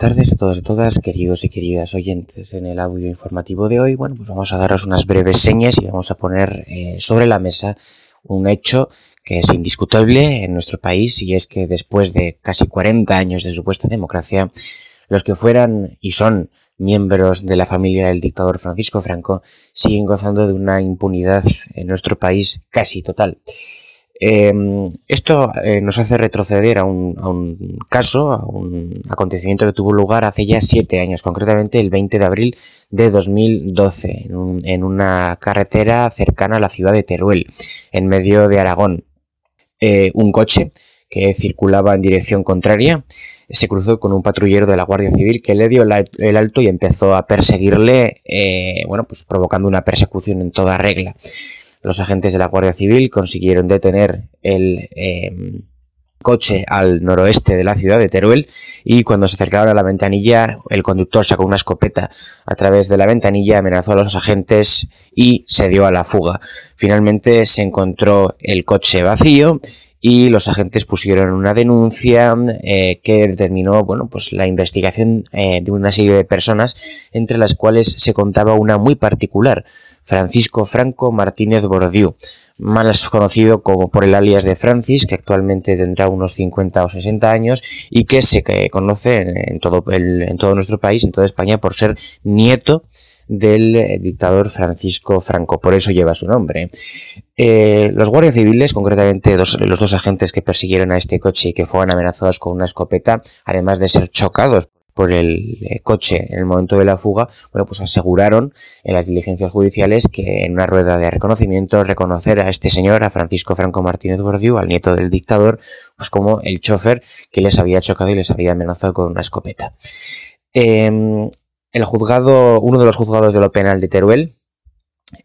tardes a todos y todas, queridos y queridas oyentes. En el audio informativo de hoy, bueno, pues vamos a daros unas breves señas y vamos a poner eh, sobre la mesa un hecho que es indiscutible en nuestro país y es que después de casi 40 años de supuesta democracia, los que fueran y son miembros de la familia del dictador Francisco Franco siguen gozando de una impunidad en nuestro país casi total. Em, esto eh, nos hace retroceder a un, caso, a un acontecimiento que tuvo lugar hace ya siete años, concretamente el 20 de abril de 2012, en, una carretera cercana a la ciudad de Teruel, en medio de Aragón. Eh, un coche que circulaba en dirección contraria se cruzó con un patrullero de la Guardia Civil que le dio el alto y empezó a perseguirle, eh, bueno, pues provocando una persecución en toda regla. Los agentes de la Guardia Civil consiguieron detener el em, coche al noroeste de la ciudad de Teruel y cuando se acercaron a la ventanilla el conductor sacó una escopeta a través de la ventanilla, amenazó a los agentes y se dio a la fuga. Finalmente se encontró el coche vacío y los agentes pusieron una denuncia eh, que determinó bueno, pues la investigación eh, de una serie de personas entre las cuales se contaba una muy particular Francisco Franco Martínez Bordiú, más conocido como por el alias de Francis, que actualmente tendrá unos 50 o 60 años y que se conoce en, todo, en todo nuestro país, en toda España, por ser nieto del eh, dictador Francisco Franco, por eso lleva su nombre. Eh, los guardias civiles, concretamente los dos agentes que persiguieron a este coche y que fueron amenazados con una escopeta, además de ser chocados por el eh, coche en el momento de la fuga, bueno, pues aseguraron en las diligencias judiciales que en una rueda de reconocimiento reconocer a este señor, a Francisco Franco Martínez Bordiú, al nieto del dictador, pues como el chofer que les había chocado y les había amenazado con una escopeta. Em, el juzgado, uno de los juzgados de lo penal de Teruel,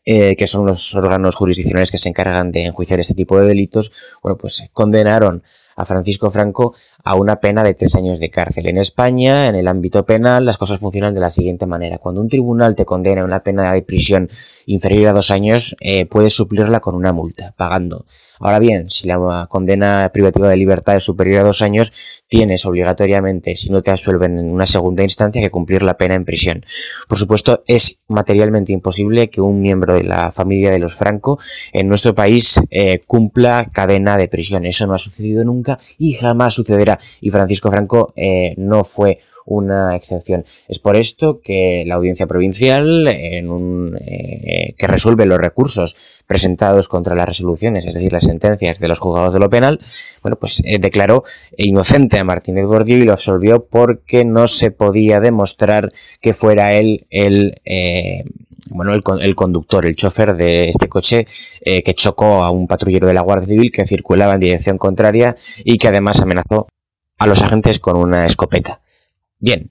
eh, que son los órganos jurisdiccionales que se encargan de enjuiciar este tipo de delitos, bueno, pues condenaron a Francisco Franco a una pena de tres años de cárcel. En España, en el ámbito penal, las cosas funcionan de la siguiente manera. Cuando un tribunal te condena a una pena de prisión inferior a dos años, eh, puedes suplirla con una multa, pagando. Ahora bien, si la condena privativa de libertad es superior a dos años, tienes obligatoriamente, si no te absuelven en una segunda instancia, que cumplir la pena en prisión. Por supuesto, es materialmente imposible que un miembro de la familia de los Franco en nuestro país eh, cumpla cadena de prisión. Eso no ha sucedido nunca y jamás sucederá. Y Francisco Franco eh, no fue una excepción. Es por esto que la audiencia provincial, en un, eh, que resuelve los recursos presentados contra las resoluciones, es decir, las sentencias de los juzgados de lo penal, bueno, pues eh, declaró inocente a Martínez Gordillo y lo absolvió porque no se podía demostrar que fuera él el bueno, el, conductor, el chofer de este coche que chocó a un patrullero de la Guardia Civil que circulaba en dirección contraria y que además amenazó a los agentes con una escopeta. Bien,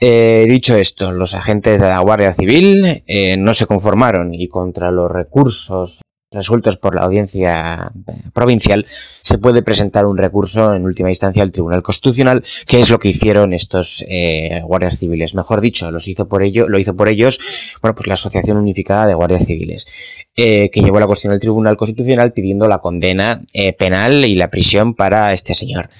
eh, dicho esto, los agentes de la Guardia Civil eh, no se conformaron y contra los recursos resueltos por la audiencia eh, provincial se puede presentar un recurso en última instancia al Tribunal Constitucional, que es lo que hicieron estos guardias civiles. Mejor dicho, los hizo por ello, lo hizo por ellos, bueno, pues la Asociación Unificada de Guardias Civiles, que llevó la cuestión al Tribunal Constitucional pidiendo la condena penal y la prisión para este señor.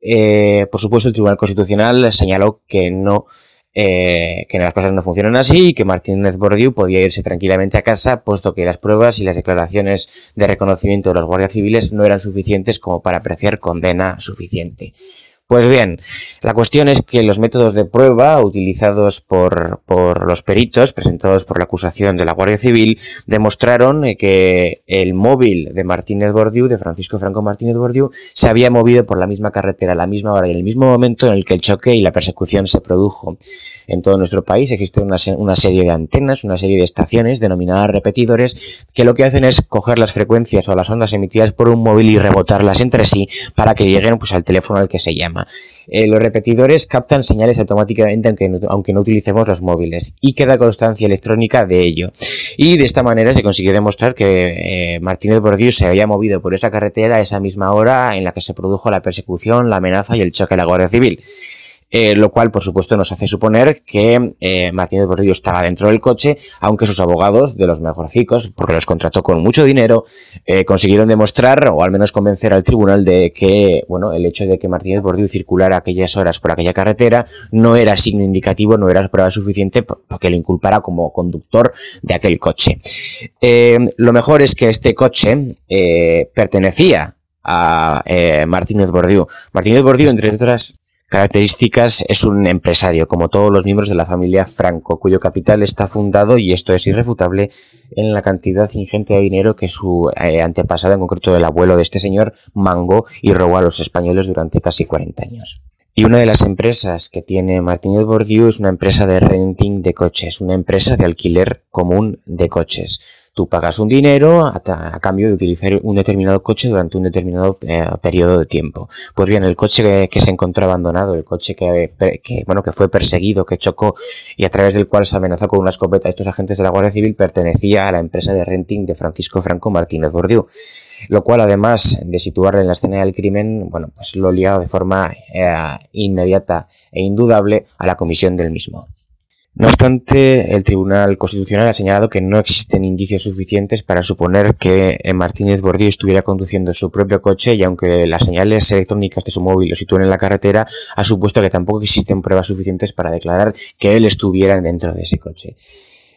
Eh, por supuesto, el Tribunal Constitucional señaló que no eh, que las cosas no funcionan así y que Martínez Bordiú podía irse tranquilamente a casa, puesto que las pruebas y las declaraciones de reconocimiento de los guardias civiles no eran suficientes como para apreciar condena suficiente. Pues bien, la cuestión es que los métodos de prueba utilizados por, los peritos presentados por la acusación de la Guardia Civil demostraron que el móvil de Martínez Bordiú, de Francisco Franco Martínez Bordiú, se había movido por la misma carretera a la misma hora y en el mismo momento en el que el choque y la persecución se produjo. En todo nuestro país existe una, una serie de antenas, una serie de estaciones denominadas repetidores que lo que hacen es coger las frecuencias o las ondas emitidas por un móvil y rebotarlas entre sí para que lleguen pues, al teléfono al que se llama. Eh, los repetidores captan señales automáticamente aunque no, aunque no utilicemos los móviles y queda constancia electrónica de ello. Y de esta manera se consiguió demostrar que eh, Martínez Bordiú se había movido por esa carretera a esa misma hora en la que se produjo la persecución, la amenaza y el choque a la Guardia Civil. Eh, lo cual por supuesto nos hace suponer que eh, Martínez Bordillo estaba dentro del coche, aunque sus abogados, de los mejorcicos, porque los contrató con mucho dinero, eh, consiguieron demostrar o al menos convencer al tribunal de que, bueno, el hecho de que Martínez Bordillo circulara aquellas horas por aquella carretera no era signo indicativo, no era prueba suficiente porque le inculpara como conductor de aquel coche. lo mejor es que este coche pertenecía a Martínez Bordillo. Martínez Bordillo, entre otras características es un empresario, como todos los miembros de la familia Franco, cuyo capital está fundado, y esto es irrefutable, en la cantidad ingente de dinero que su eh, antepasado, en concreto el abuelo de este señor, mangó y robó a los españoles durante casi 40 años. Y una de las empresas que tiene Martínez Bordiú es una empresa de renting de coches, una empresa de alquiler común de coches. Tú pagas un dinero a, cambio de utilizar un determinado coche durante un determinado eh, periodo de tiempo. Pues bien, el coche que, se encontró abandonado, el coche que, bueno, que fue perseguido, que chocó y a través del cual se amenazó con una escopeta a estos agentes de la Guardia Civil, pertenecía a la empresa de renting de Francisco Franco Martínez Bordiú lo cual además de situarle en la escena del crimen, bueno, pues lo liado de forma eh, inmediata e indudable a la comisión del mismo. No obstante, el Tribunal Constitucional ha señalado que no existen indicios suficientes para suponer que Martínez Bordillo estuviera conduciendo su propio coche y aunque las señales electrónicas de su móvil lo sitúen en la carretera, ha supuesto que tampoco existen pruebas suficientes para declarar que él estuviera dentro de ese coche.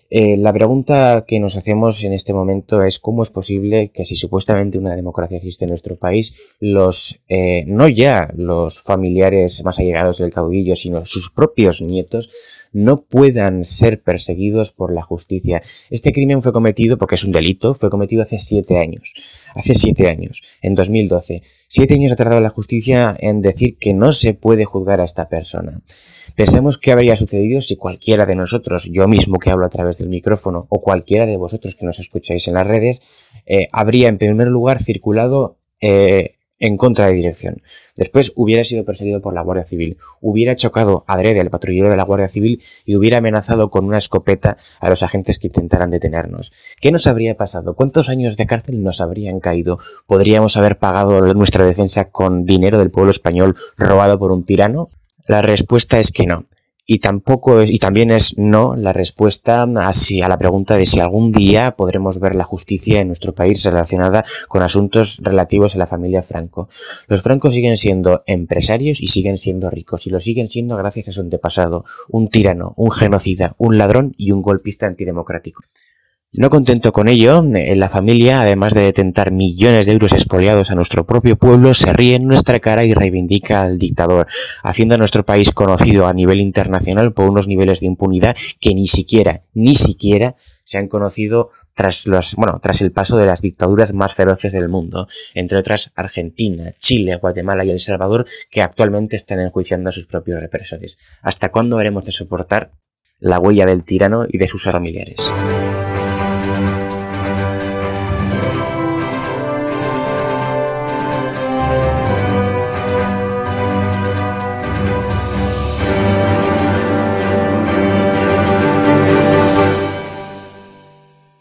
Eh, la pregunta que nos hacemos en este momento es cómo es posible que si supuestamente una democracia existe en nuestro país, los eh, no ya los familiares más allegados del caudillo, sino sus propios nietos no puedan ser perseguidos por la justicia. Este crimen fue cometido, porque es un delito, fue cometido hace siete años. Hace siete años, en 2012. Siete años ha tardado la justicia en decir que no se puede juzgar a esta persona. Pensemos qué habría sucedido si cualquiera de nosotros, yo mismo que hablo a través del micrófono, o cualquiera de vosotros que nos escucháis en las redes, eh, habría en primer lugar circulado eh, en contra de dirección. Después hubiera sido perseguido por la Guardia Civil, hubiera chocado adrede al patrullero de la Guardia Civil y hubiera amenazado con una escopeta a los agentes que intentaran detenernos. ¿Qué nos habría pasado? ¿Cuántos años de cárcel nos habrían caído? ¿Podríamos haber pagado nuestra defensa con dinero del pueblo español robado por un tirano? La respuesta es que no y tampoco y también es no la respuesta a, a la pregunta de si algún día podremos ver la justicia en nuestro país relacionada con asuntos relativos a la familia Franco. Los francos siguen siendo empresarios y siguen siendo ricos y lo siguen siendo gracias a su antepasado, un tirano, un genocida, un ladrón y un golpista antidemocrático. No contento con ello, la familia, además de detentar millones de euros expoliados a nuestro propio pueblo, se ríe en nuestra cara y reivindica al dictador, haciendo a nuestro país conocido a nivel internacional por unos niveles de impunidad que ni siquiera, ni siquiera se han conocido tras los, bueno, tras el paso de las dictaduras más feroces del mundo, entre otras Argentina, Chile, Guatemala y El Salvador, que actualmente están enjuiciando a sus propios represores. ¿Hasta cuándo haremos de soportar la huella del tirano y de sus familiares.